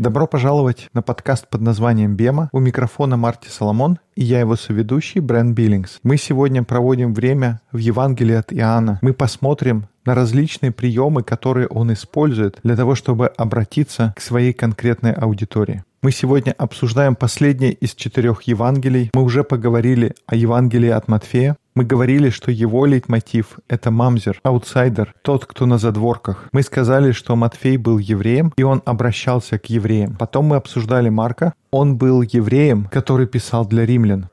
Добро пожаловать на подкаст под названием «Бема». У микрофона Марти Соломон и я его соведущий Брэн Биллингс. Мы сегодня проводим время в Евангелии от Иоанна. Мы посмотрим на различные приемы, которые он использует для того, чтобы обратиться к своей конкретной аудитории. Мы сегодня обсуждаем последнее из четырех Евангелий. Мы уже поговорили о Евангелии от Матфея. Мы говорили, что его лейтмотив — это мамзер, аутсайдер, тот, кто на задворках. Мы сказали, что Матфей был евреем, и он обращался к евреям. Потом мы обсуждали Марка. Он был евреем, который писал для римлян.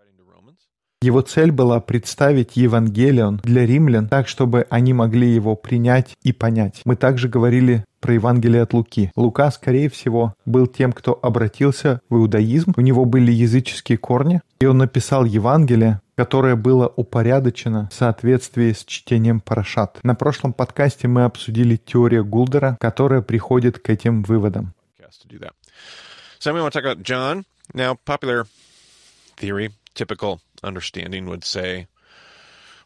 Его цель была представить Евангелион для римлян так, чтобы они могли его принять и понять. Мы также говорили про Евангелие от Луки. Лука, скорее всего, был тем, кто обратился в иудаизм. У него были языческие корни, и он написал Евангелие, которое было упорядочено в соответствии с чтением Парашат. На прошлом подкасте мы обсудили теорию Гулдера, которая приходит к этим выводам. So we want to talk about John. Now, popular theory, typical understanding would say,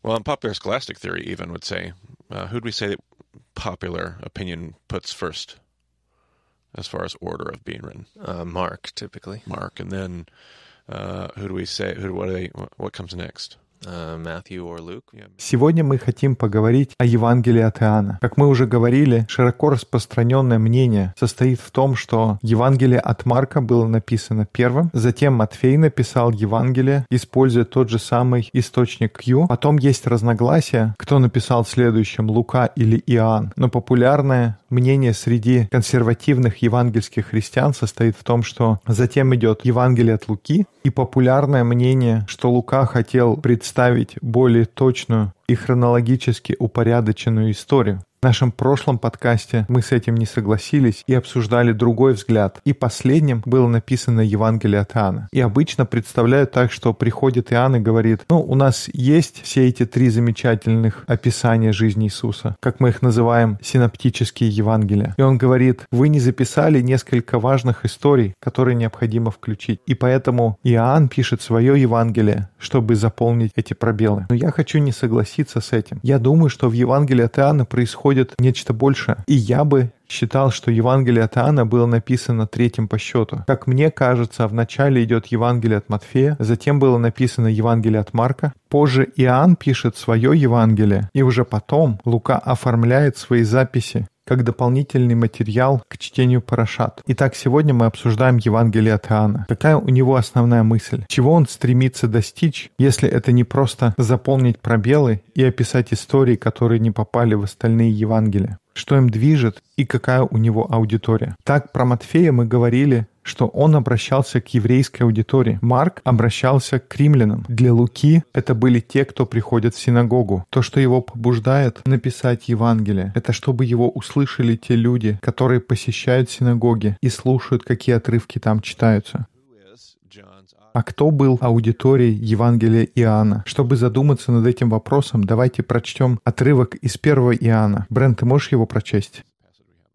well, in popular scholastic theory, even would say, uh, who'd we say that popular opinion puts first as far as order of being written? Uh, Mark, typically. Mark, and then uh, who do we say? Who? What they? What comes next? Сегодня мы хотим поговорить о Евангелии от Иоанна. Как мы уже говорили, широко распространенное мнение состоит в том, что Евангелие от Марка было написано первым, затем Матфей написал Евангелие, используя тот же самый источник Q. Потом есть разногласия, кто написал следующим, Лука или Иоанн. Но популярное мнение среди консервативных евангельских христиан состоит в том, что затем идет Евангелие от Луки, и популярное мнение, что Лука хотел представить более точную и хронологически упорядоченную историю. В нашем прошлом подкасте мы с этим не согласились и обсуждали другой взгляд. И последним было написано Евангелие от Иоанна. И обычно представляю так, что приходит Иоанн и говорит, ну, у нас есть все эти три замечательных описания жизни Иисуса, как мы их называем, синоптические Евангелия. И он говорит, вы не записали несколько важных историй, которые необходимо включить. И поэтому Иоанн пишет свое Евангелие, чтобы заполнить эти пробелы. Но я хочу не согласиться с этим. Я думаю, что в Евангелии от Иоанна происходит происходит нечто большее. И я бы считал, что Евангелие от Иоанна было написано третьим по счету. Как мне кажется, вначале идет Евангелие от Матфея, затем было написано Евангелие от Марка, позже Иоанн пишет свое Евангелие, и уже потом Лука оформляет свои записи как дополнительный материал к чтению Парашат. Итак, сегодня мы обсуждаем Евангелие от Иоанна. Какая у него основная мысль? Чего он стремится достичь, если это не просто заполнить пробелы и описать истории, которые не попали в остальные Евангелия? Что им движет и какая у него аудитория? Так, про Матфея мы говорили, что он обращался к еврейской аудитории. Марк обращался к римлянам. Для Луки это были те, кто приходят в синагогу. То, что его побуждает написать Евангелие, это чтобы его услышали те люди, которые посещают синагоги и слушают, какие отрывки там читаются. А кто был аудиторией Евангелия Иоанна? Чтобы задуматься над этим вопросом, давайте прочтем отрывок из первого Иоанна. Брент, ты можешь его прочесть?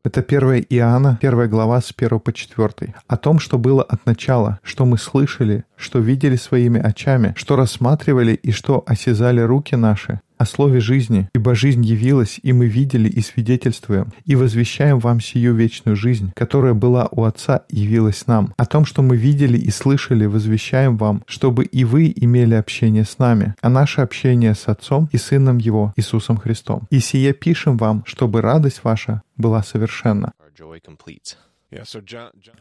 Это 1 Иоанна, первая глава с 1 по 4. О том, что было от начала, что мы слышали, что видели своими очами, что рассматривали и что осязали руки наши, о слове жизни, ибо жизнь явилась, и мы видели и свидетельствуем, и возвещаем вам сию вечную жизнь, которая была у Отца и явилась нам. О том, что мы видели и слышали, возвещаем вам, чтобы и вы имели общение с нами, а наше общение с Отцом и Сыном Его, Иисусом Христом. И сие пишем вам, чтобы радость ваша была совершенна.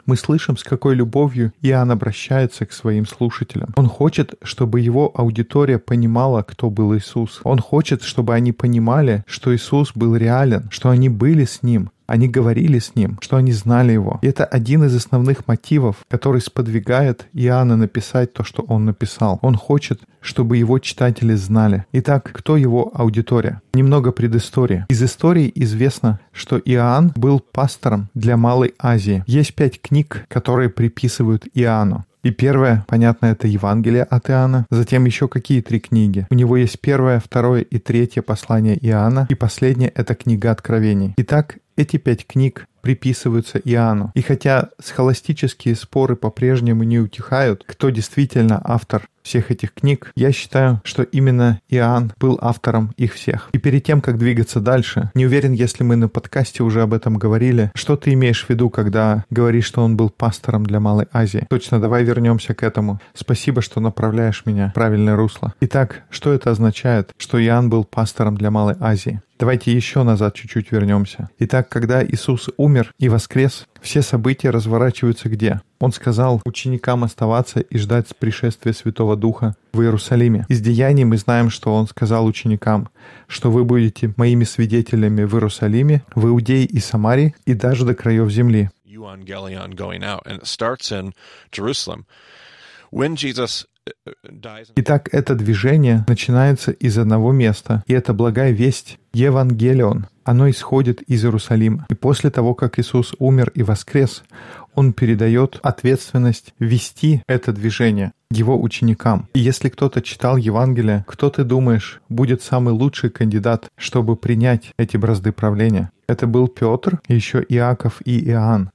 Мы слышим, с какой любовью Иоанн обращается к своим слушателям. Он хочет, чтобы его аудитория понимала, кто был Иисус. Он хочет, чтобы они понимали, что Иисус был реален, что они были с Ним, они говорили с ним, что они знали его. И это один из основных мотивов, который сподвигает Иоанна написать то, что он написал. Он хочет, чтобы его читатели знали. Итак, кто его аудитория? Немного предыстории. Из истории известно, что Иоанн был пастором для Малой Азии. Есть пять книг, которые приписывают Иоанну. И первое, понятно, это Евангелие от Иоанна. Затем еще какие три книги? У него есть первое, второе и третье послание Иоанна. И последнее — это книга Откровений. Итак, эти пять книг приписываются Иоанну. И хотя схоластические споры по-прежнему не утихают, кто действительно автор всех этих книг, я считаю, что именно Иоанн был автором их всех. И перед тем, как двигаться дальше, не уверен, если мы на подкасте уже об этом говорили, что ты имеешь в виду, когда говоришь, что он был пастором для Малой Азии? Точно, давай вернемся к этому. Спасибо, что направляешь меня в правильное русло. Итак, что это означает, что Иоанн был пастором для Малой Азии? Давайте еще назад чуть-чуть вернемся. Итак, когда Иисус умер и воскрес, все события разворачиваются где? Он сказал ученикам оставаться и ждать пришествия Святого Духа в Иерусалиме. Из деяний мы знаем, что Он сказал ученикам, что вы будете моими свидетелями в Иерусалиме, в Иудее и Самарии и даже до краев земли. When Jesus Итак, это движение начинается из одного места, и это благая весть, Евангелион. Оно исходит из Иерусалима. И после того, как Иисус умер и воскрес, Он передает ответственность вести это движение его ученикам. И если кто-то читал Евангелие, кто ты думаешь будет самый лучший кандидат, чтобы принять эти бразды правления? Это был Петр, еще Иаков и Иоанн.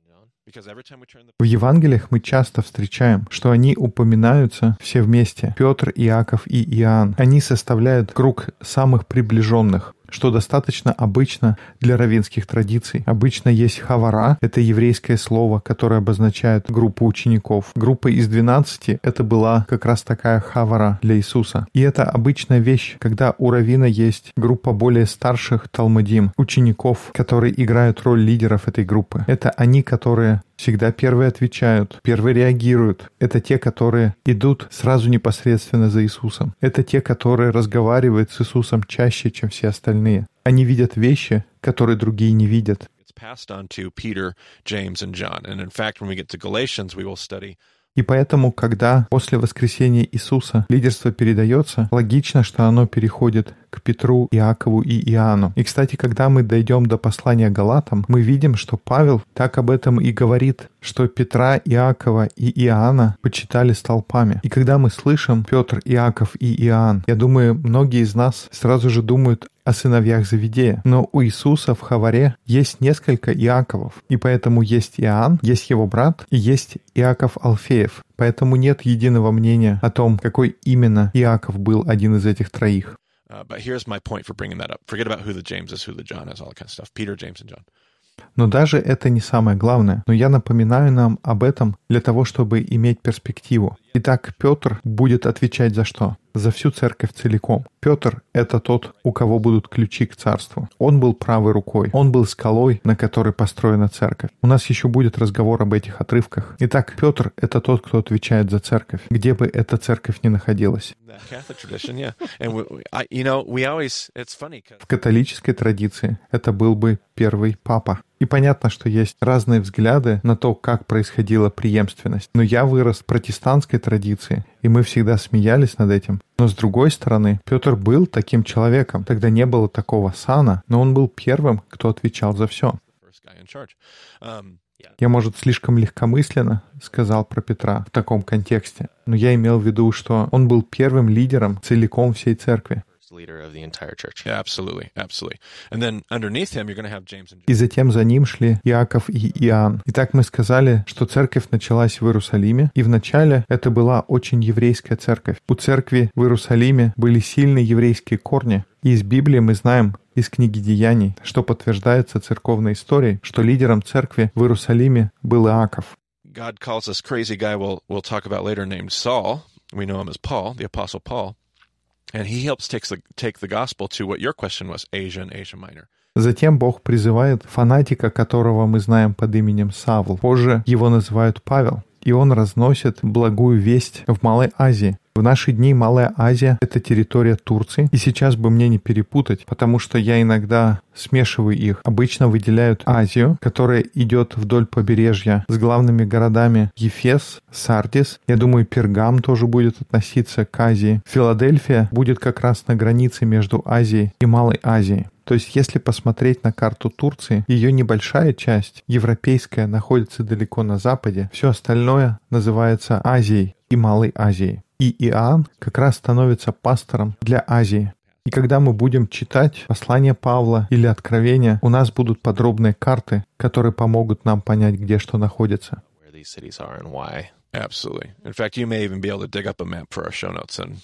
В Евангелиях мы часто встречаем, что они упоминаются все вместе. Петр, Иаков и Иоанн. Они составляют круг самых приближенных что достаточно обычно для равинских традиций. Обычно есть хавара, это еврейское слово, которое обозначает группу учеников. Группа из 12 это была как раз такая хавара для Иисуса. И это обычная вещь, когда у равина есть группа более старших талмудим, учеников, которые играют роль лидеров этой группы. Это они, которые всегда первые отвечают, первые реагируют. Это те, которые идут сразу непосредственно за Иисусом. Это те, которые разговаривают с Иисусом чаще, чем все остальные. Они видят вещи, которые другие не видят. И поэтому, когда после воскресения Иисуса лидерство передается, логично, что оно переходит к Петру, Иакову и Иоанну. И, кстати, когда мы дойдем до послания Галатам, мы видим, что Павел так об этом и говорит, что Петра, Иакова и Иоанна почитали столпами. И когда мы слышим Петр, Иаков и Иоанн, я думаю, многие из нас сразу же думают о сыновьях Завидея. Но у Иисуса в Хаваре есть несколько Иаковов, и поэтому есть Иоанн, есть его брат и есть Иаков Алфеев. Поэтому нет единого мнения о том, какой именно Иаков был один из этих троих. Uh, but here's my point for bringing that up. Forget about who the James is, who the John is, all that kind of stuff. Peter, James, and John. Но даже это не самое главное. Но я напоминаю нам об этом для того, чтобы иметь перспективу. Итак, Петр будет отвечать за что? За всю церковь целиком. Петр — это тот, у кого будут ключи к царству. Он был правой рукой. Он был скалой, на которой построена церковь. У нас еще будет разговор об этих отрывках. Итак, Петр — это тот, кто отвечает за церковь, где бы эта церковь ни находилась. В католической традиции это был бы первый папа. И понятно, что есть разные взгляды на то, как происходила преемственность. Но я вырос в протестантской традиции, и мы всегда смеялись над этим. Но с другой стороны, Петр был таким человеком. Тогда не было такого сана, но он был первым, кто отвечал за все. Я, может, слишком легкомысленно сказал про Петра в таком контексте, но я имел в виду, что он был первым лидером целиком всей церкви. И затем за ним шли Иаков и Иоанн. Итак, мы сказали, что церковь началась в Иерусалиме, и вначале это была очень еврейская церковь. У церкви в Иерусалиме были сильные еврейские корни, и из Библии мы знаем, из книги Деяний, что подтверждается церковной историей, что лидером церкви в Иерусалиме был Иаков. God calls this crazy guy we'll, we'll talk about later named Saul. We know him as Paul, the Apostle Paul. And he helps take the, take the gospel to what your question was, Asia and Asia Minor. Затем Бог призывает фанатика, которого мы знаем под именем Савл. Позже его называют Павел. И он разносит благую весть в Малой Азии. В наши дни Малая Азия — это территория Турции. И сейчас бы мне не перепутать, потому что я иногда смешиваю их. Обычно выделяют Азию, которая идет вдоль побережья с главными городами Ефес, Сардис. Я думаю, Пергам тоже будет относиться к Азии. Филадельфия будет как раз на границе между Азией и Малой Азией. То есть, если посмотреть на карту Турции, ее небольшая часть, европейская, находится далеко на западе, все остальное называется Азией и Малой Азией. И Иоанн как раз становится пастором для Азии. И когда мы будем читать послание Павла или Откровения, у нас будут подробные карты, которые помогут нам понять, где что находится. where these cities are and why. Absolutely. In fact, you may even be able to dig up a map for our show notes and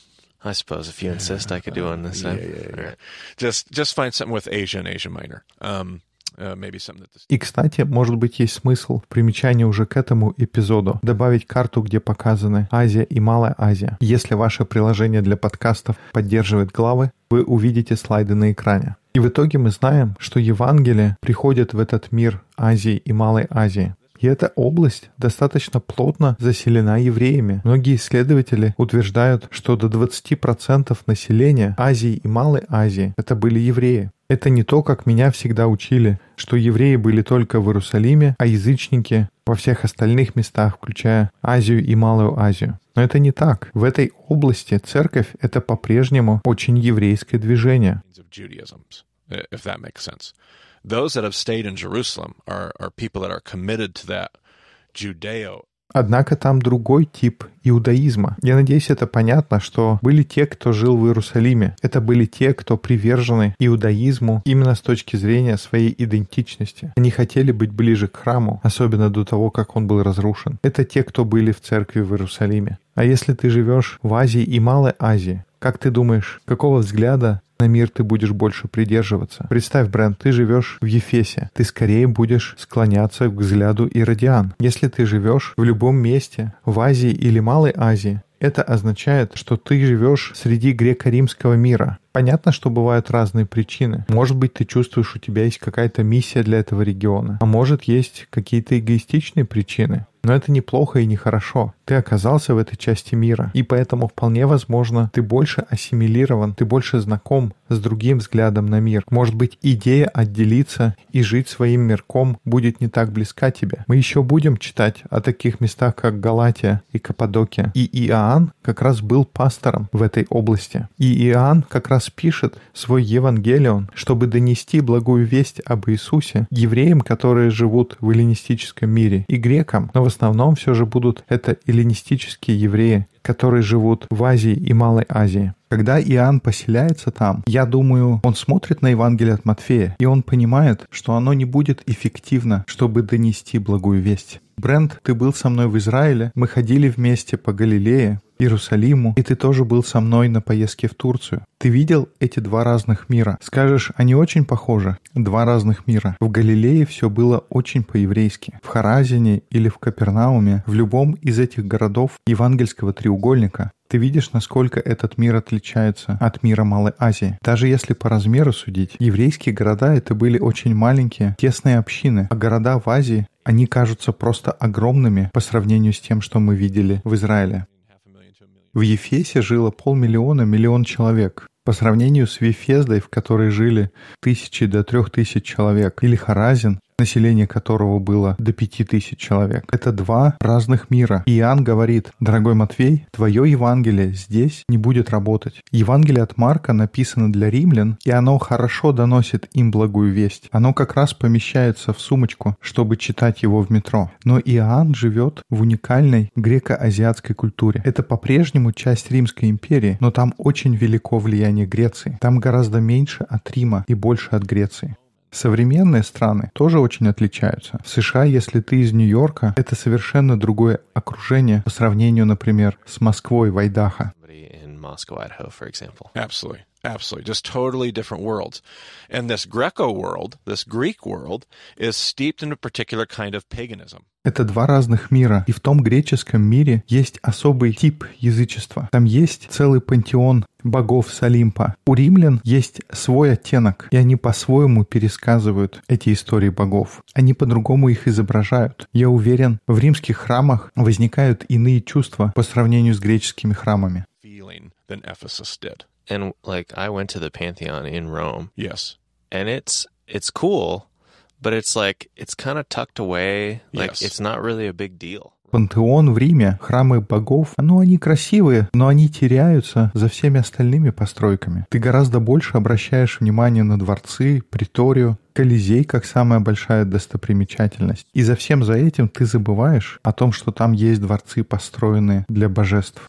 I suppose if you insist, I could do one this time. All right. just just find something with Asia and Asia Minor. Um, uh, maybe something that this И, кстати, может быть, есть смысл в примечании уже к этому эпизоду добавить карту, где показаны Азия и Малая Азия. Если ваше приложение для подкастов поддерживает главы, вы увидите слайды на экране. И в итоге мы знаем, что Евангелие приходит в этот мир Азии и Малой Азии. И эта область достаточно плотно заселена евреями. Многие исследователи утверждают, что до 20% населения Азии и Малой Азии это были евреи. Это не то, как меня всегда учили, что евреи были только в Иерусалиме, а язычники во всех остальных местах, включая Азию и Малую Азию. Но это не так. В этой области церковь — это по-прежнему очень еврейское движение. Those that have stayed in Jerusalem are, are people that are committed to that Judeo Однако там другой тип иудаизма. Я надеюсь, это понятно, что были те, кто жил в Иерусалиме. Это были те, кто привержены иудаизму именно с точки зрения своей идентичности. Они хотели быть ближе к храму, особенно до того, как он был разрушен. Это те, кто были в церкви в Иерусалиме. А если ты живешь в Азии и Малой Азии, как ты думаешь, какого взгляда на мир ты будешь больше придерживаться. Представь, Брент, ты живешь в Ефесе. Ты скорее будешь склоняться к взгляду иродиан. Если ты живешь в любом месте, в Азии или Малой Азии, это означает, что ты живешь среди греко-римского мира. Понятно, что бывают разные причины. Может быть, ты чувствуешь, у тебя есть какая-то миссия для этого региона. А может, есть какие-то эгоистичные причины. Но это неплохо и нехорошо. Ты оказался в этой части мира, и поэтому вполне возможно, ты больше ассимилирован, ты больше знаком с другим взглядом на мир. Может быть, идея отделиться и жить своим мирком будет не так близка тебе. Мы еще будем читать о таких местах, как Галатия и Каппадокия. И Иоанн как раз был пастором в этой области. И Иоанн как раз пишет свой Евангелион, чтобы донести благую весть об Иисусе евреям, которые живут в эллинистическом мире, и грекам, но в основном все же будут это эллинистические евреи, которые живут в Азии и Малой Азии. Когда Иоанн поселяется там, я думаю, он смотрит на Евангелие от Матфея, и он понимает, что оно не будет эффективно, чтобы донести благую весть. Брент, ты был со мной в Израиле, мы ходили вместе по Галилее, Иерусалиму, и ты тоже был со мной на поездке в Турцию. Ты видел эти два разных мира? Скажешь, они очень похожи? Два разных мира. В Галилее все было очень по-еврейски. В Харазине или в Капернауме, в любом из этих городов евангельского треугольника, ты видишь, насколько этот мир отличается от мира Малой Азии. Даже если по размеру судить, еврейские города это были очень маленькие, тесные общины, а города в Азии, они кажутся просто огромными по сравнению с тем, что мы видели в Израиле. В Ефесе жило полмиллиона, миллион человек. По сравнению с Вифездой, в которой жили тысячи до трех тысяч человек, или Харазин, население которого было до пяти тысяч человек. Это два разных мира. Иоанн говорит, дорогой Матвей, твое Евангелие здесь не будет работать. Евангелие от Марка написано для римлян, и оно хорошо доносит им благую весть. Оно как раз помещается в сумочку, чтобы читать его в метро. Но Иоанн живет в уникальной греко-азиатской культуре. Это по-прежнему часть Римской империи, но там очень велико влияние Греции. Там гораздо меньше от Рима и больше от Греции. Современные страны тоже очень отличаются. В США, если ты из Нью-Йорка, это совершенно другое окружение по сравнению, например, с Москвой, Вайдаха. Somebody in Moscow, Idaho, for example. Absolutely. Absolutely. Just totally different worlds. And this Greco world, this Greek world, is steeped in a particular kind of paganism. Это два разных мира. И в том греческом мире есть особый тип язычества. Там есть целый пантеон богов с Олимпа. У римлян есть свой оттенок, и они по-своему пересказывают эти истории богов. Они по-другому их изображают. Я уверен, в римских храмах возникают иные чувства по сравнению с греческими храмами. Feeling than Ephesus did. And like I went to the Pantheon in Rome, Yes. and it's it's cool, but it's like it's kind of tucked away. Like Yes. it's not really a big deal. Пантеон в Риме, храмы богов, ну они красивые, но они теряются за всеми остальными постройками. Ты гораздо больше обращаешь внимание на дворцы, приторию, Колизей как самая большая достопримечательность. И за всем за этим ты забываешь о том, что там есть дворцы, построенные для божеств.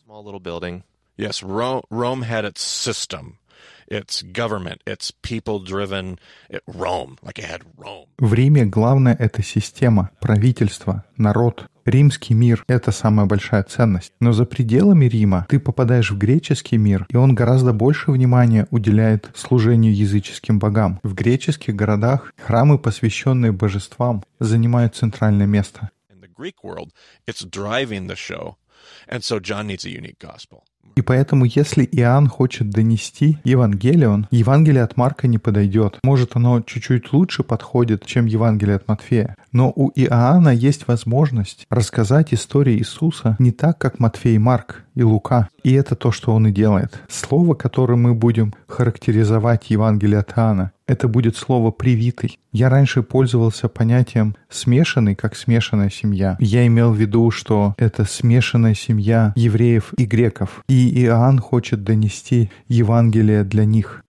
Yes, Rome, Rome had its system. it's government, it's people driven. It, Rome, like it had Rome. В Риме главное — это система, правительство, народ. Римский мир — это самая большая ценность. Но за пределами Рима ты попадаешь в греческий мир, и он гораздо больше внимания уделяет служению языческим богам. В греческих городах храмы, посвященные божествам, занимают центральное место. In the Greek world, it's driving the show. And so John needs a unique gospel. И поэтому, если Иоанн хочет донести Евангелион, Евангелие от Марка не подойдет. Может, оно чуть-чуть лучше подходит, чем Евангелие от Матфея. Но у Иоанна есть возможность рассказать историю Иисуса не так, как Матфей Марк и Лука. И это то, что он и делает. Слово, которым мы будем характеризовать Евангелие от Иоанна, это будет слово «привитый». Я раньше пользовался понятием «смешанный», как смешанная семья. Я имел в виду, что это смешанная семья евреев и греков. И Иоанн хочет донести Евангелие для них.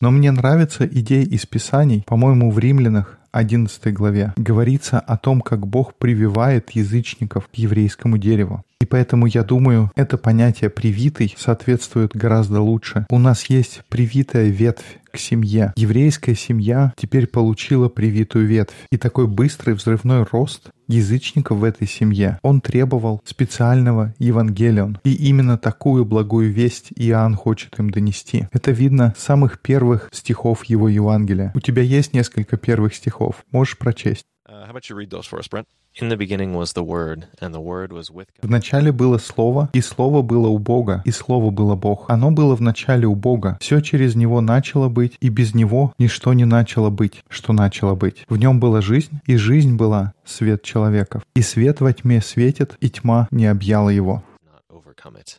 Но мне нравится идея из Писаний, по-моему, в Римлянах 11 главе, говорится о том, как Бог прививает язычников к еврейскому дереву. И поэтому я думаю, это понятие «привитый» соответствует гораздо лучше. У нас есть привитая ветвь к семье. Еврейская семья теперь получила привитую ветвь. И такой быстрый взрывной рост язычников в этой семье, он требовал специального Евангелион. И именно такую благую весть Иоанн хочет им донести. Это видно с самых первых стихов его Евангелия. У тебя есть несколько первых стихов. Можешь прочесть. Uh, how about you read those for us, Brent? In the beginning was the Word, and the Word was with God. В начале было Слово, и Слово было у Бога, и Слово было Бог. Оно было в начале у Бога. Все через Него начало быть, и без Него ничто не начало быть, что начало быть. В Нем была жизнь, и жизнь была свет человеков. И свет во тьме светит, и тьма не объяла его. Not overcome it.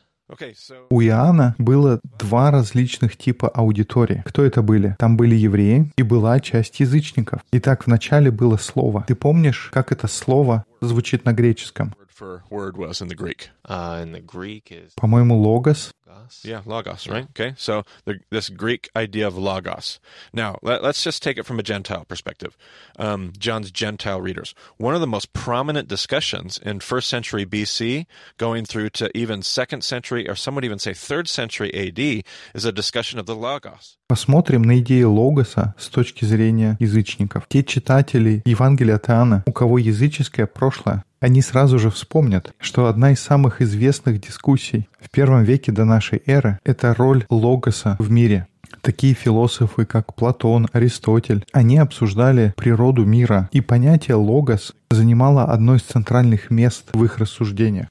У Иоанна было два различных типа аудитории. Кто это были? Там были евреи и была часть язычников. Итак, вначале было слово. Ты помнишь, как это слово звучит на греческом? word for word was in the Greek. Uh, in the Greek is По-моему, логос. logos. Yeah, logos, right? Okay, so the, this Greek idea of logos. Now, let, us just take it from a Gentile perspective. Um, John's Gentile readers. One of the most prominent discussions in first century BC, going through to even second century, or some would even say third century AD, is a discussion of the logos. Посмотрим на идею логоса с точки зрения язычников. Те читатели Евангелия от Иоанна, у кого языческое прошлое, они сразу же вспомнят, что одна из самых известных дискуссий в первом веке до нашей эры — это роль логоса в мире. Такие философы, как Платон, Аристотель, они обсуждали природу мира, и понятие «логос» занимало одно из центральных мест в их рассуждениях.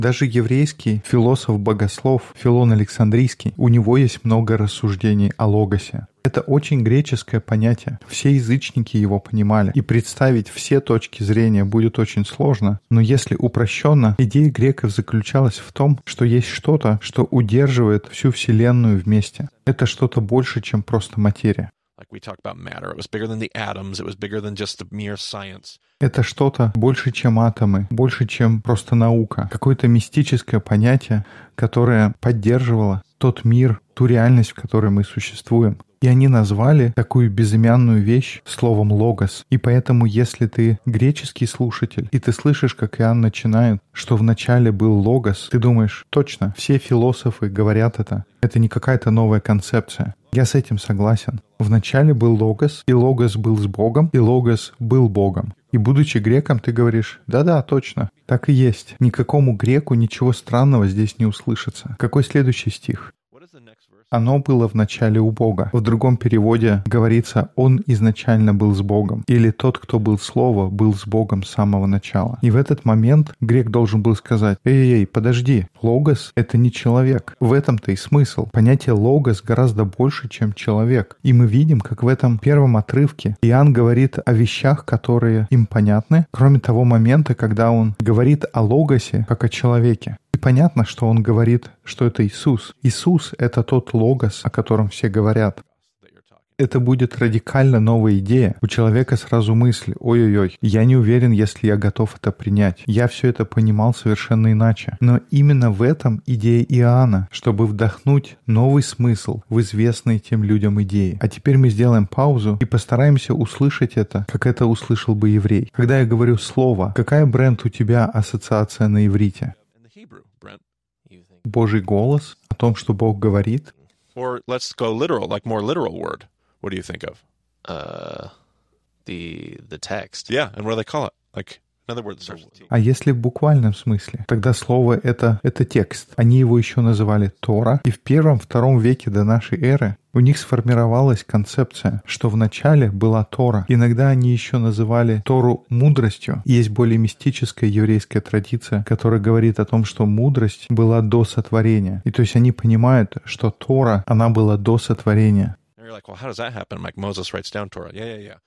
Даже еврейский философ-богослов Филон Александрийский, у него есть много рассуждений о логосе. Это очень греческое понятие. Все язычники его понимали. И представить все точки зрения будет очень сложно. Но если упрощенно, идея греков заключалась в том, что есть что-то, что удерживает всю Вселенную вместе. Это что-то больше, чем просто материя. Это что-то больше, чем атомы, больше, чем просто наука. Какое-то мистическое понятие, которое поддерживало тот мир, ту реальность, в которой мы существуем. И они назвали такую безымянную вещь словом «логос». И поэтому, если ты греческий слушатель, и ты слышишь, как Иоанн начинает, что вначале был логос, ты думаешь, точно, все философы говорят это. Это не какая-то новая концепция. Я с этим согласен. Вначале был логос, и логос был с Богом, и логос был Богом. И будучи греком, ты говоришь, да-да, точно, так и есть. Никакому греку ничего странного здесь не услышится. Какой следующий стих? What is the next verse? Оно было в начале у Бога. В другом переводе говорится «Он изначально был с Богом» или «Тот, кто был Слово, был с Богом с самого начала». И в этот момент грек должен был сказать «Эй-эй, подожди, логос — это не человек». В этом-то и смысл. Понятие логос гораздо больше, чем человек. И мы видим, как в этом первом отрывке Иоанн говорит о вещах, которые им понятны, кроме того момента, когда он говорит о логосе как о человеке. Понятно, что он говорит, что это Иисус. Иисус — это тот логос, о котором все говорят. Это будет радикально новая идея. У человека сразу мысли, ой-ой-ой, я не уверен, если я готов это принять. Я все это понимал совершенно иначе. Но именно в этом идея Иоанна, чтобы вдохнуть новый смысл в известные тем людям идеи. А теперь мы сделаем паузу и постараемся услышать это, как это услышал бы еврей. Когда я говорю слово, какая бренд у тебя ассоциация на иврите? Божий голос, о том, что Бог говорит. Or let's go literal, like more literal word. What do you think of? Uh, the the text. Yeah, and what do they call it? Like, А если в буквальном смысле, тогда слово это, это текст. Они его еще называли Тора. И в первом-втором веке до нашей эры у них сформировалась концепция, что в начале была Тора. Иногда они еще называли Тору мудростью. Есть более мистическая еврейская традиция, которая говорит о том, что мудрость была до сотворения. И то есть они понимают, что Тора, она была до сотворения.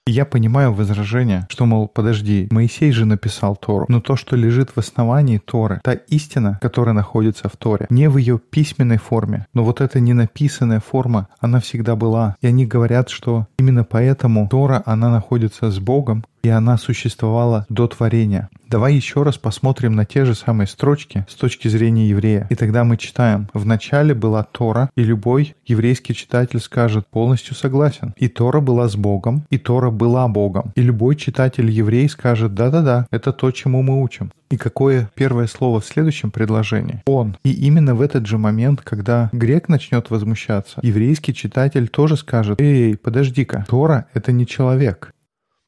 Я понимаю возражение, что, мол, подожди, Моисей же написал Тору, но то, что лежит в основании Торы, та истина, которая находится в Торе, не в ее письменной форме, но вот эта ненаписанная форма, она всегда была. И они говорят, что именно поэтому Тора, она находится с Богом, и она существовала до творения. Давай еще раз посмотрим на те же самые строчки с точки зрения еврея. И тогда мы читаем, в начале была Тора, и любой еврейский читатель скажет, полностью согласен. И Тора была с Богом, и Тора была Богом. И любой читатель еврей скажет, да-да-да, это то, чему мы учим. И какое первое слово в следующем предложении? Он. И именно в этот же момент, когда грек начнет возмущаться, еврейский читатель тоже скажет, эй, подожди-ка, Тора — это не человек.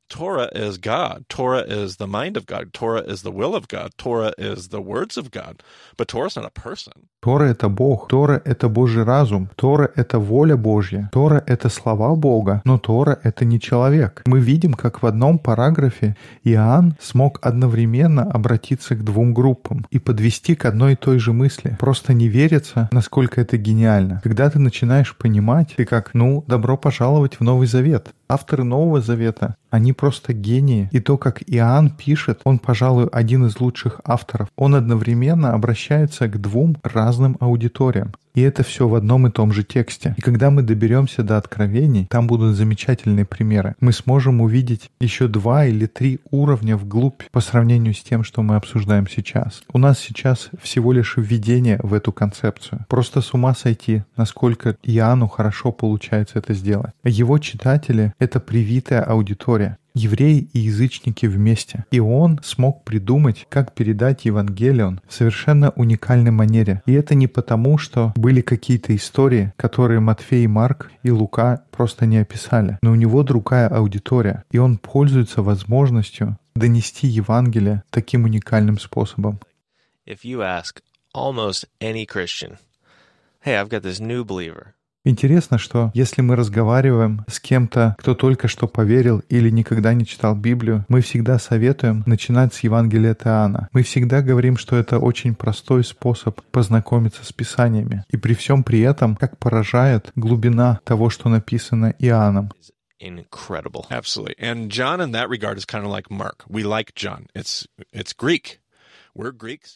Torah is God. Torah is the mind of God. Torah is the will of God. Torah is the words of God. But Torah's not a person. Тора — это Бог, Тора — это Божий разум, Тора — это воля Божья, Тора — это слова Бога, но Тора — это не человек. Мы видим, как в одном параграфе Иоанн смог одновременно обратиться к двум группам и подвести к одной и той же мысли. Просто не верится, насколько это гениально. Когда ты начинаешь понимать, ты как, ну, добро пожаловать в Новый Завет. Авторы Нового Завета, они просто гении. И то, как Иоанн пишет, он, пожалуй, один из лучших авторов. Он одновременно обращается к двум разным аудиториям. И это все в одном и том же тексте. И когда мы доберемся до откровений, там будут замечательные примеры. Мы сможем увидеть еще два или три уровня вглубь по сравнению с тем, что мы обсуждаем сейчас. У нас сейчас всего лишь введение в эту концепцию. Просто с ума сойти, насколько Иоанну хорошо получается это сделать. Его читатели — это привитая аудитория евреи и язычники вместе. И он смог придумать, как передать Евангелион в совершенно уникальной манере. И это не потому, что были какие-то истории, которые Матфей, Марк и Лука просто не описали. Но у него другая аудитория, и он пользуется возможностью донести Евангелие таким уникальным способом. If you ask almost any Christian, hey, I've got this new believer. Интересно, что если мы разговариваем с кем-то, кто только что поверил или никогда не читал Библию, мы всегда советуем начинать с Евангелия от. Мы всегда говорим, что это очень простой способ познакомиться с Писаниями. И при всем при этом, как поражает глубина того, что написано Иоанном. Incredible. Absolutely. And John in that regard is kind of like Mark. We like John. It's it's Greek.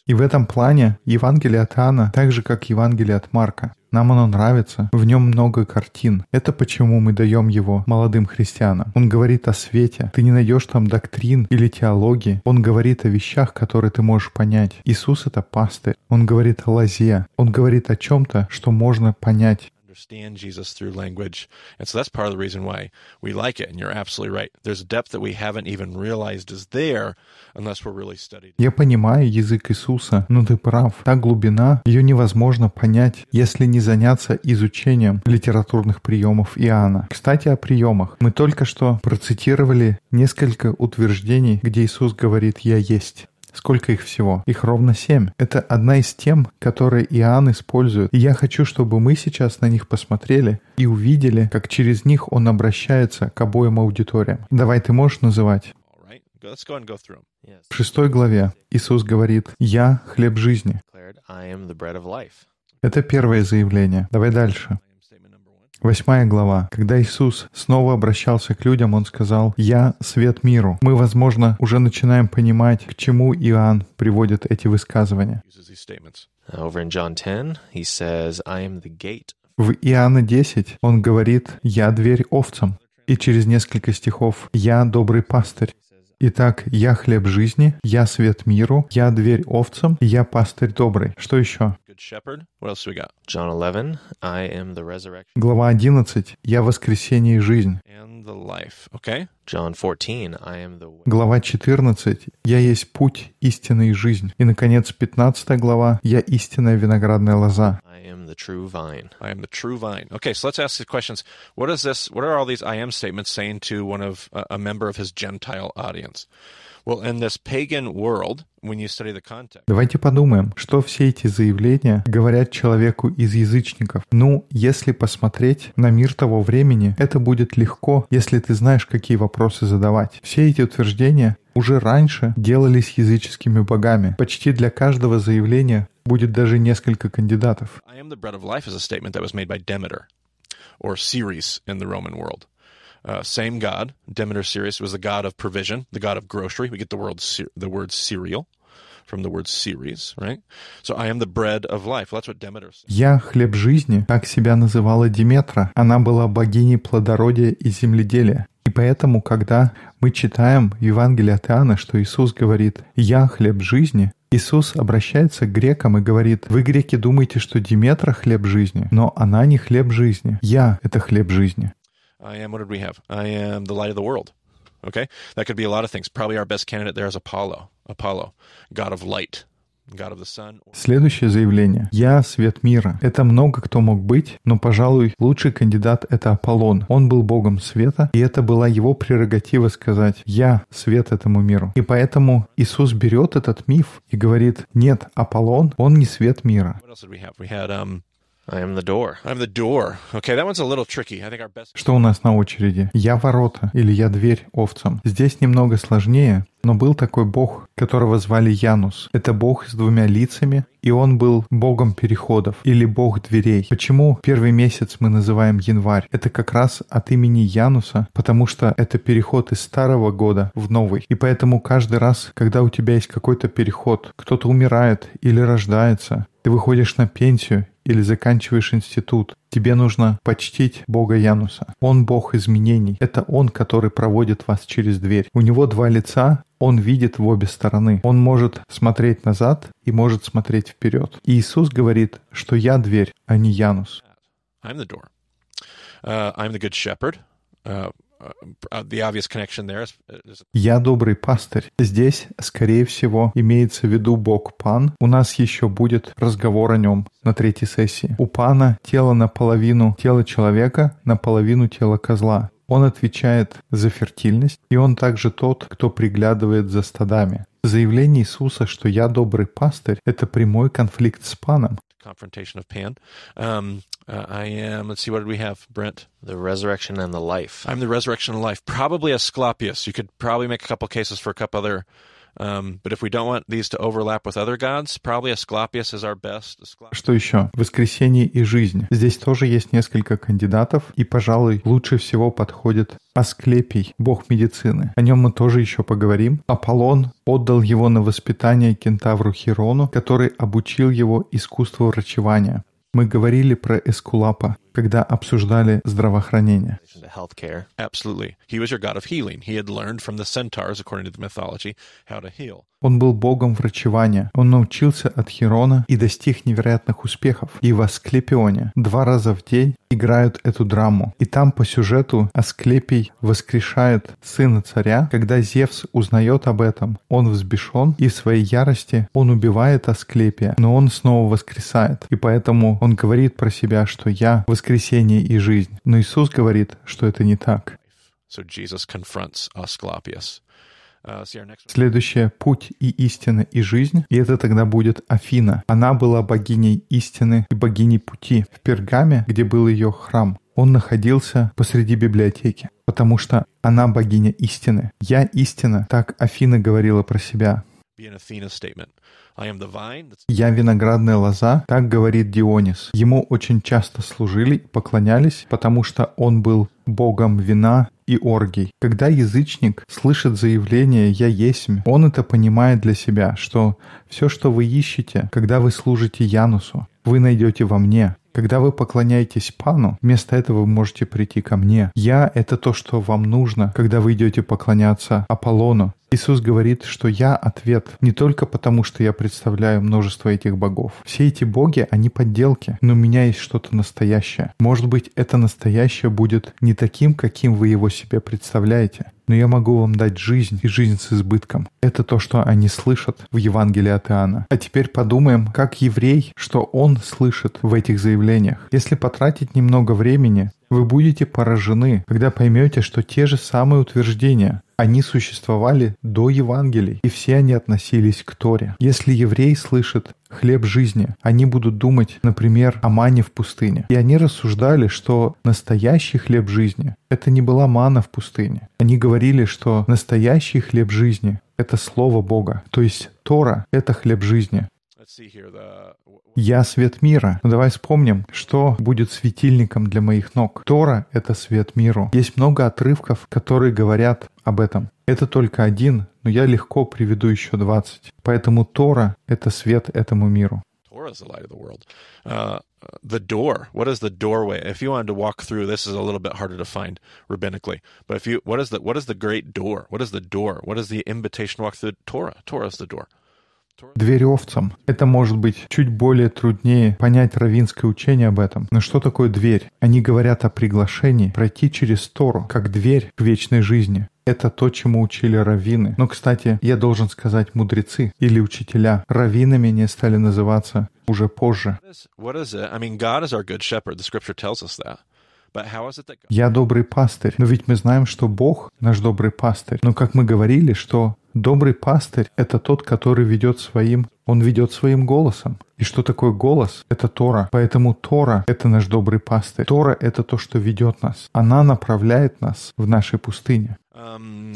И в этом плане Евангелие от Иоанна так же, как Евангелие от Марка. Нам оно нравится, в нем много картин. Это почему мы даем его молодым христианам. Он говорит о свете. Ты не найдешь там доктрин или теологии. Он говорит о вещах, которые ты можешь понять. Иисус — это пастырь. Он говорит о лозе. Он говорит о чем-то, что можно понять. Understand Jesus through language. And so that's part of the reason why we like it. And you're absolutely right. There's a depth that we haven't even realized is there unless we're really studied. Я понимаю язык Иисуса, но ты прав. Та глубина, ее невозможно понять, если не заняться изучением литературных приемов Иоанна. Кстати, о приемах. Мы только что процитировали несколько утверждений, где Иисус говорит «Я есть». Сколько их всего? Их ровно семь. Это одна из тем, которые Иоанн использует. И я хочу, чтобы мы сейчас на них посмотрели и увидели, как через них он обращается к обоим аудиториям. Давай, ты можешь называть? В шестой главе Иисус говорит «Я — хлеб жизни». Это первое заявление. Давай дальше. Восьмая глава. Когда Иисус снова обращался к людям, Он сказал «Я — свет миру». Мы, возможно, уже начинаем понимать, к чему Иоанн приводит эти высказывания. Uses these statements. Over in John 10, he says, I am the gate. В Иоанна 10 он говорит «Я дверь овцам». И через несколько стихов «Я добрый пастырь». Итак, я хлеб жизни, я свет миру, я дверь овцам, я пастырь добрый. Что еще? Good shepherd. What else do we got? John 11, I am the resurrection. Глава 11. Я воскресение и жизнь. And the life. Okay. John 14, I am the way. Глава 14. Я есть путь, истина и жизнь. И, наконец, 15 глава. Я истинная виноградная лоза. I am the true vine. I am the true vine. Okay, so let's ask the questions. What is this? What are all these I am statements saying to one of uh, a member of his Gentile audience? Well, in this pagan world, when you study the context, Давайте подумаем, что все эти заявления говорят человеку из язычников. Ну, если посмотреть на мир того времени, это будет легко, если ты знаешь, какие вопросы задавать. Все эти утверждения уже раньше делались языческими богами. Почти для каждого заявления будет даже несколько кандидатов. I am the bread of life is a statement that was made by Demeter or Ceres in the Roman world. Uh, same god, Demeter Ceres was the god of provision, the god of grocery. We get the word the word cereal from the word Ceres, right? So I am the bread of life. Well, that's what Demeter. «Я — хлеб жизни», так себя называла Диметра. Она была богиней плодородия и земледелия. И поэтому, когда мы читаем в Евангелии от Иоанна, что Иисус говорит «Я — хлеб жизни», Иисус обращается к грекам и говорит, «Вы, греки, думаете, что Диметра — хлеб жизни, но она не хлеб жизни. Я — это хлеб жизни». I am, what did we have? I am the light of the world. Okay? That could be a lot of things. Probably our best candidate there is Apollo. Apollo, god of light, Следующее заявление. «Я — свет мира». Это много кто мог быть, но, пожалуй, лучший кандидат — это Аполлон. Он был богом света, и это была его прерогатива сказать «Я — свет этому миру». И поэтому Иисус берет этот миф и говорит «Нет, Аполлон, он не свет мира». I am the door. I'm the door. Okay, that one's a little tricky. I think our best. Что у нас на очереди? «Я ворота» или «Я дверь овцам». Здесь немного сложнее, но был такой бог, которого звали Янус. Это бог с двумя лицами, и он был богом переходов или бог дверей. Почему первый месяц мы называем январь? Это как раз от имени Януса, потому что это переход из старого года в новый. И поэтому каждый раз, когда у тебя есть какой-то переход, кто-то умирает или рождается, ты выходишь на пенсию или заканчиваешь институт, тебе нужно почтить Бога Януса. Он Бог изменений. Это Он, который проводит вас через дверь. У него два лица, он видит в обе стороны. Он может смотреть назад и может смотреть вперед. И Иисус говорит, что я дверь, а не Янус. I'm the door. Uh, I'm the good shepherd. Uh, uh, is Я добрый пастырь. Здесь, скорее всего, имеется в виду Бог Пан. У нас еще будет разговор о нем на третьей сессии. У Пана тело наполовину тела человека, наполовину тела козла. Он отвечает за фертильность, и он также тот, кто приглядывает за стадами. Заявление Иисуса, что «я добрый пастырь», это прямой конфликт с Паном. Confrontation of Pan. Um, uh, I am. Let's see. What did we have, Brent? The resurrection and the life. I'm the resurrection and life. Probably Asclepius. You could probably make a couple cases for a couple other. Um, but if we don't want these to overlap with other gods, probably Asclepius is our best. Что еще? Воскресение и жизнь. Здесь тоже есть несколько кандидатов, и, пожалуй, лучше всего подходит Асклепий, бог медицины. О нем мы тоже еще поговорим. Аполлон отдал его на воспитание кентавру Хирону, который обучил его искусству врачевания. Мы говорили про Эскулапа, когда обсуждали здравоохранение. Он был богом врачевания. Он научился от Хирона и достиг невероятных успехов. И в Асклепионе два раза в день играют эту драму. И там по сюжету Асклепий воскрешает сына царя. Когда Зевс узнает об этом, он взбешен, и в своей ярости он убивает Асклепия, но он снова воскресает. И поэтому он говорит про себя, что я воскресение и жизнь. Но Иисус говорит, что это не так. Uh. Следующее — путь и истина и жизнь, и это тогда будет Афина. Она была богиней истины и богиней пути. В Пергаме, где был ее храм, он находился посреди библиотеки, потому что она богиня истины. «Я истина», так Афина говорила про себя. Be an Athena statement. «Я виноградная лоза», так говорит Дионис. Ему очень часто служили и поклонялись, потому что он был богом вина и оргий. Когда язычник слышит заявление «Я есмь», он это понимает для себя, что все, что вы ищете, когда вы служите Янусу, вы найдете во мне. Когда вы поклоняетесь Пану, вместо этого вы можете прийти ко мне. Я — это то, что вам нужно, когда вы идете поклоняться Аполлону. Иисус говорит, что я ответ не только потому, что я представляю множество этих богов. Все эти боги, они подделки, но у меня есть что-то настоящее. Может быть, это настоящее будет не таким, каким вы его себе представляете, но я могу вам дать жизнь и жизнь с избытком. Это то, что они слышат в Евангелии от Иоанна. А теперь подумаем, как еврей, что он слышит в этих заявлениях. Если потратить немного времени, вы будете поражены, когда поймете, что те же самые утверждения, они существовали до Евангелий, и все они относились к Торе. Если еврей слышит хлеб жизни, они будут думать, например, о мане в пустыне. И они рассуждали, что настоящий хлеб жизни — это не была мана в пустыне. Они говорили, что настоящий хлеб жизни — это Слово Бога, то есть Тора — это хлеб жизни. Я свет мира. Но давай вспомним, что будет светильником для моих ног. Тора — это свет миру. Есть много отрывков, которые говорят об этом. Это только один, но я легко приведу еще 20. Поэтому Тора — это свет этому миру. Uh, the door. What is the doorway? If you wanted to walk through, this is a little bit harder to find rabbinically. But if you, what is the what is the great door? What is the door? What is the invitation to walk through Torah? Torah is the door. Дверь овцам. Это может быть чуть более труднее понять равинское учение об этом. Но что такое дверь? Они говорят о приглашении пройти через Тору, как дверь к вечной жизни. Это то, чему учили раввины. Но, кстати, я должен сказать мудрецы или учителя. Раввинами не стали называться уже позже. Я добрый пастырь, но ведь мы знаем, что Бог наш добрый пастырь. Но как мы говорили, что добрый пастырь — это тот, который ведет своим, он ведет своим голосом. И что такое голос? Это Тора. Поэтому Тора — это наш добрый пастырь. Тора — это то, что ведет нас. Она направляет нас в нашей пустыне. Um,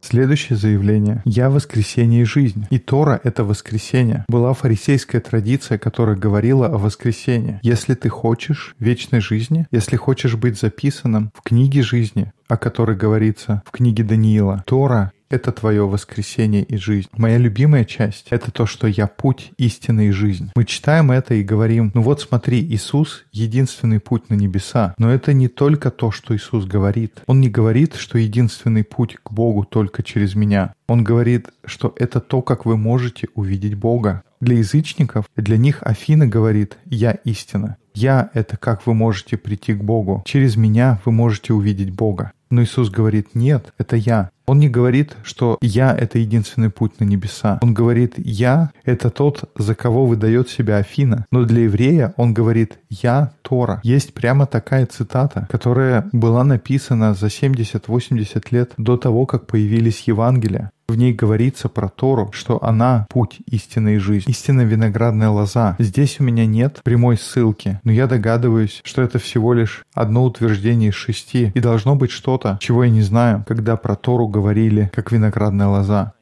Следующее заявление. «Я воскресение и жизнь». И Тора — это воскресение. Была фарисейская традиция, которая говорила о воскресении. Если ты хочешь вечной жизни, если хочешь быть записанным в книге жизни, о которой говорится в книге Даниила, Тора это твое воскресение и жизнь. Моя любимая часть — это то, что я путь, истина и жизнь. Мы читаем это и говорим, ну вот смотри, Иисус — единственный путь на небеса. Но это не только то, что Иисус говорит. Он не говорит, что единственный путь к Богу только через меня. Он говорит, что это то, как вы можете увидеть Бога. Для язычников, для них Афина говорит «Я истина». «Я» — это как вы можете прийти к Богу. Через меня вы можете увидеть Бога. Но Иисус говорит, нет, это я. Он не говорит, что «я» — это единственный путь на небеса. Он говорит «я» — это тот, за кого выдает себя Афина. Но для еврея он говорит «я Тора». Есть прямо такая цитата, которая была написана за 70-80 лет до того, как появились Евангелия. В ней говорится про Тору, что она — путь истинной жизни, истинная виноградная лоза. Здесь у меня нет прямой ссылки, но я догадываюсь, что это всего лишь одно утверждение из шести, и должно быть что-то, чего я не знаю, когда про Тору говорили, как виноградная лоза.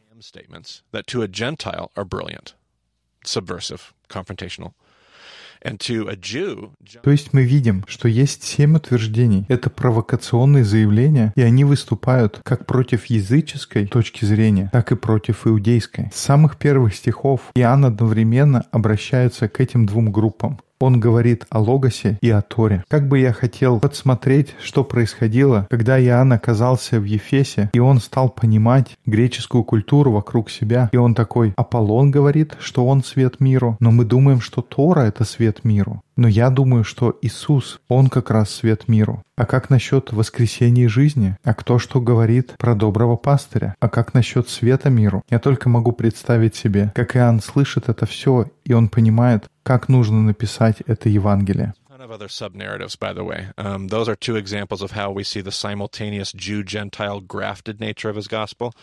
То есть мы видим, что есть семь утверждений. Это провокационные заявления, и они выступают как против языческой точки зрения, так и против иудейской. С самых первых стихов Иоанн одновременно обращается к этим двум группам он говорит о Логосе и о Торе. Как бы я хотел подсмотреть, что происходило, когда Иоанн оказался в Ефесе, и он стал понимать греческую культуру вокруг себя. И он такой, Аполлон говорит, что он свет миру, но мы думаем, что Тора — это свет миру. Но я думаю, что Иисус, Он как раз свет миру. А как насчет воскресения жизни? А кто что говорит про доброго пастыря? А как насчет света миру? Я только могу представить себе, как Иоанн слышит это все, и он понимает, как нужно написать это Евангелие. of other sub narratives, by the way. Um, those are two examples of how we see the simultaneous Jew Gentile grafted nature of his gospel.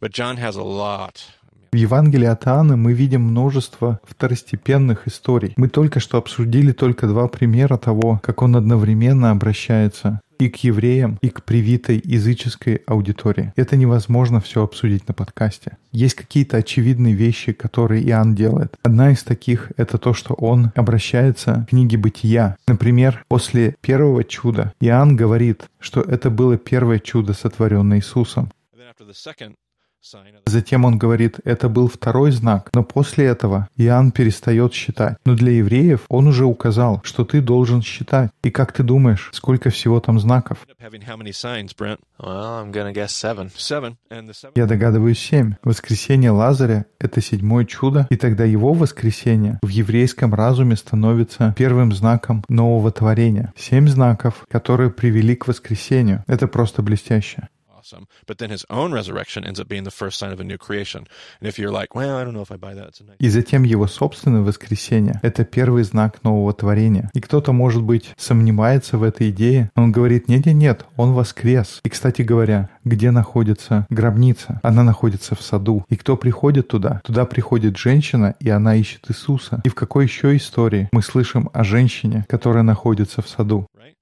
But John has a lot В Евангелии от Иоанна мы видим множество второстепенных историй. Мы только что обсудили только два примера того, как он одновременно обращается и к евреям, и к привитой языческой аудитории. Это невозможно все обсудить на подкасте. Есть какие-то очевидные вещи, которые Иоанн делает. Одна из таких — это то, что он обращается к книге Бытия. Например, после первого чуда Иоанн говорит, что это было первое чудо, сотворенное Иисусом. Затем он говорит, это был второй знак, но после этого Иоанн перестает считать. Но для евреев он уже указал, что ты должен считать. И как ты думаешь, сколько всего там знаков? Я догадываюсь семь. Воскресение Лазаря — это седьмое чудо, и тогда его воскресение в еврейском разуме становится первым знаком нового творения. Семь знаков, которые привели к воскресению. Это просто блестяще. Awesome. But then his own resurrection ends up being the first sign of a new creation. And if you're like, well, I don't know if I buy that, it's a nice. И затем его собственное воскресение — это первый знак нового творения. И кто-то, может быть, сомневается в этой идее. но Он говорит, нет-нет-нет, он воскрес. И, кстати говоря, где находится гробница? Она находится в саду. И кто приходит туда? Туда приходит женщина, и она ищет Иисуса. И в какой еще истории мы слышим о женщине, которая находится в саду? Right?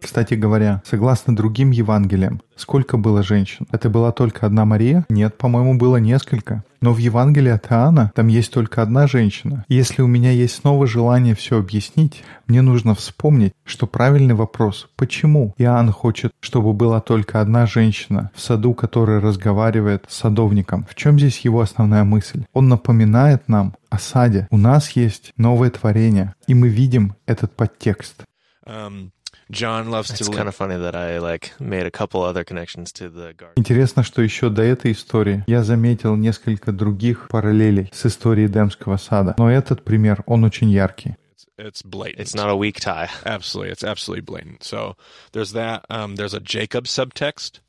Кстати говоря, согласно другим Евангелиям, сколько было женщин? Это была только одна Мария? Нет, по-моему, было несколько. Но в Евангелии от Иоанна там есть только одна женщина. И если у меня есть снова желание все объяснить, мне нужно вспомнить, что правильный вопрос – почему Иоанн хочет, чтобы была только одна женщина в саду, которая разговаривает с садовником? В чем здесь его основная мысль? Он напоминает нам о саде. У нас есть новое творение, и мы видим этот подтекст. Um, John loves to It's li- kind of funny that I like made a couple other connections to the garden. Интересно, что еще до этой истории я заметил несколько других параллелей с историей Эдемского сада. Но этот пример, он очень яркий. it's, it's blatant. It's not a weak tie. Absolutely, it's absolutely blatant. So there's that. Um, there's a Jacob subtext.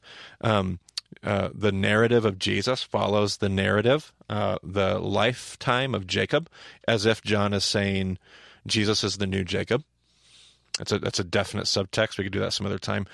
Um, uh, the narrative of Jesus follows the narrative, uh, the lifetime of Jacob, as if John is saying Jesus is the new Jacob. That's a that's a definite subtext. We could do that some other time.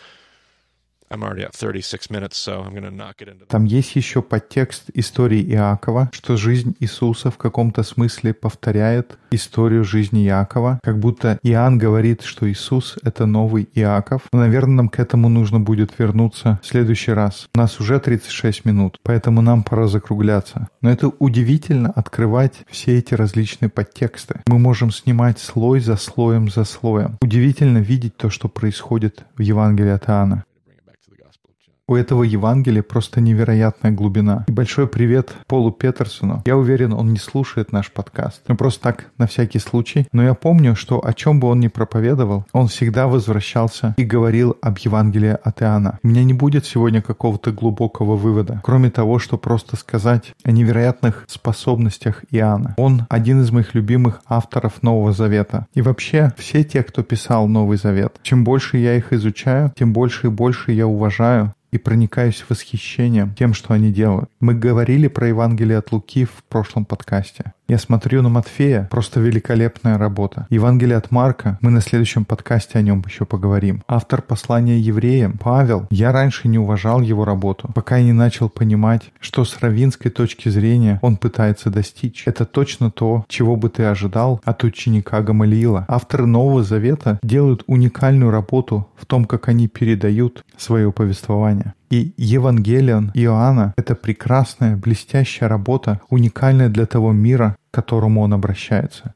Там есть еще подтекст истории Иакова, что жизнь Иисуса в каком-то смысле повторяет историю жизни Иакова, как будто Иоанн говорит, что Иисус — это новый Иаков. Но, наверное, нам к этому нужно будет вернуться в следующий раз. У нас уже 36 минут, поэтому нам пора закругляться. Но это удивительно открывать все эти различные подтексты. Мы можем снимать слой за слоем за слоем. Удивительно видеть то, что происходит в Евангелии от Иоанна. Bring it back to the Gospel of John. У этого Евангелия просто невероятная глубина. И большой привет Полу Петерсону. Я уверен, он не слушает наш подкаст. Ну, просто так, на всякий случай. Но я помню, что о чем бы он ни проповедовал, он всегда возвращался и говорил об Евангелии от Иоанна. У меня не будет сегодня какого-то глубокого вывода, кроме того, что просто сказать о невероятных способностях Иоанна. Он один из моих любимых авторов Нового Завета. И вообще, все те, кто писал Новый Завет, чем больше я их изучаю, тем больше и больше я уважаю и проникаюсь восхищением тем, что они делают. Мы говорили про Евангелие от Луки в прошлом подкасте. Я смотрю на Матфея, просто великолепная работа. Евангелие от Марка, мы на следующем подкасте о нем еще поговорим. Автор послания евреям, Павел, я раньше не уважал его работу, пока я не начал понимать, что с равинской точки зрения он пытается достичь. Это точно то, чего бы ты ожидал от ученика Гамалиила. Авторы Нового Завета делают уникальную работу в том, как они передают свое повествование. И Евангелион Иоанна — это прекрасная, блестящая работа, уникальная для того мира, к которому он обращается.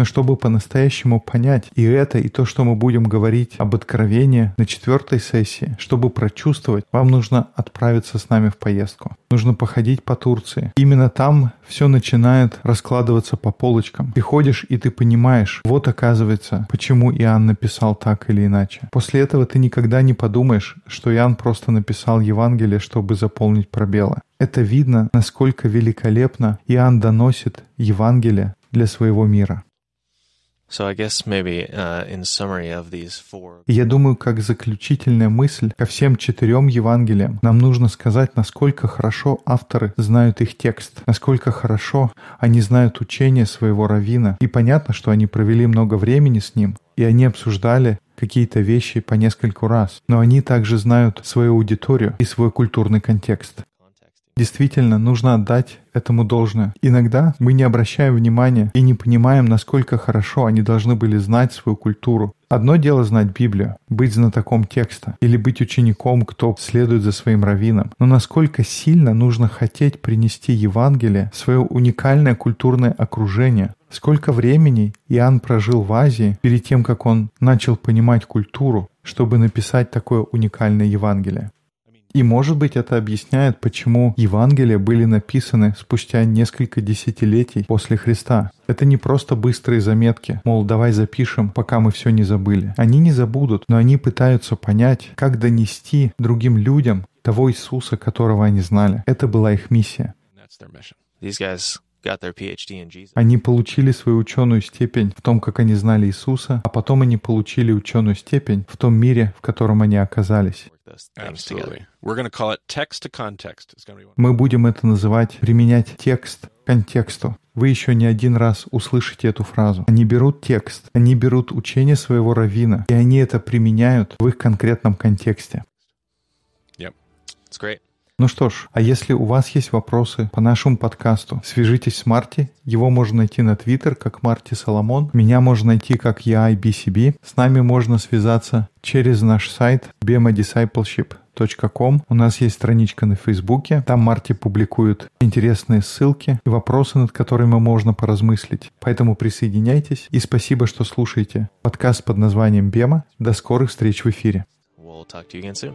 Но чтобы по-настоящему понять и это, и то, что мы будем говорить об откровении на четвертой сессии, чтобы прочувствовать, вам нужно отправиться с нами в поездку. Нужно походить по Турции. Именно там все начинает раскладываться по полочкам. Приходишь, и ты понимаешь, вот оказывается, почему Иоанн написал так или иначе. После этого ты никогда не подумаешь, что Иоанн просто написал Евангелие, чтобы заполнить пробелы. Это видно, насколько великолепно Иоанн доносит Евангелие для своего мира. Я думаю, как заключительная мысль ко всем четырем Евангелиям, нам нужно сказать, насколько хорошо авторы знают их текст, насколько хорошо они знают учение своего равина. И понятно, что они провели много времени с ним, и они обсуждали какие-то вещи по нескольку раз. Но они также знают свою аудиторию и свой культурный контекст. Действительно, нужно отдать этому должное. Иногда мы не обращаем внимания и не понимаем, насколько хорошо они должны были знать свою культуру, Одно дело знать Библию, быть знатоком текста или быть учеником, кто следует за своим раввином. Но насколько сильно нужно хотеть принести Евангелие в свое уникальное культурное окружение, Сколько времени Иоанн прожил в Азии перед тем, как он начал понимать культуру, чтобы написать такое уникальное Евангелие? И, может быть, это объясняет, почему Евангелия были написаны спустя несколько десятилетий после Христа. Это не просто быстрые заметки, мол, давай запишем, пока мы все не забыли. Они не забудут, но они пытаются понять, как донести другим людям того Иисуса, которого они знали. Это была их миссия. Они получили свою ученую степень в том, как они знали Иисуса, а потом они получили ученую степень в том мире, в котором они оказались. Those things together. Absolutely. We're going to call it text to context. It's going to be one. Мы будем это называть применять текст к контексту. Вы еще не один раз услышите эту фразу. Они берут текст, они берут учение своего раввина, и они это применяют в их конкретном контексте. Yep. It's great. Ну что ж, а если у вас есть вопросы по нашему подкасту, свяжитесь с Марти. Его можно найти на Твиттер как Марти Соломон. Меня можно найти как я IBCB. С нами можно связаться через наш сайт bemadiscipleship.com. У нас есть страничка на Фейсбуке. Там Марти публикует интересные ссылки и вопросы, над которыми можно поразмыслить. Поэтому присоединяйтесь и спасибо, что слушаете подкаст под названием Бема. До скорых встреч в эфире. We'll talk to you again soon.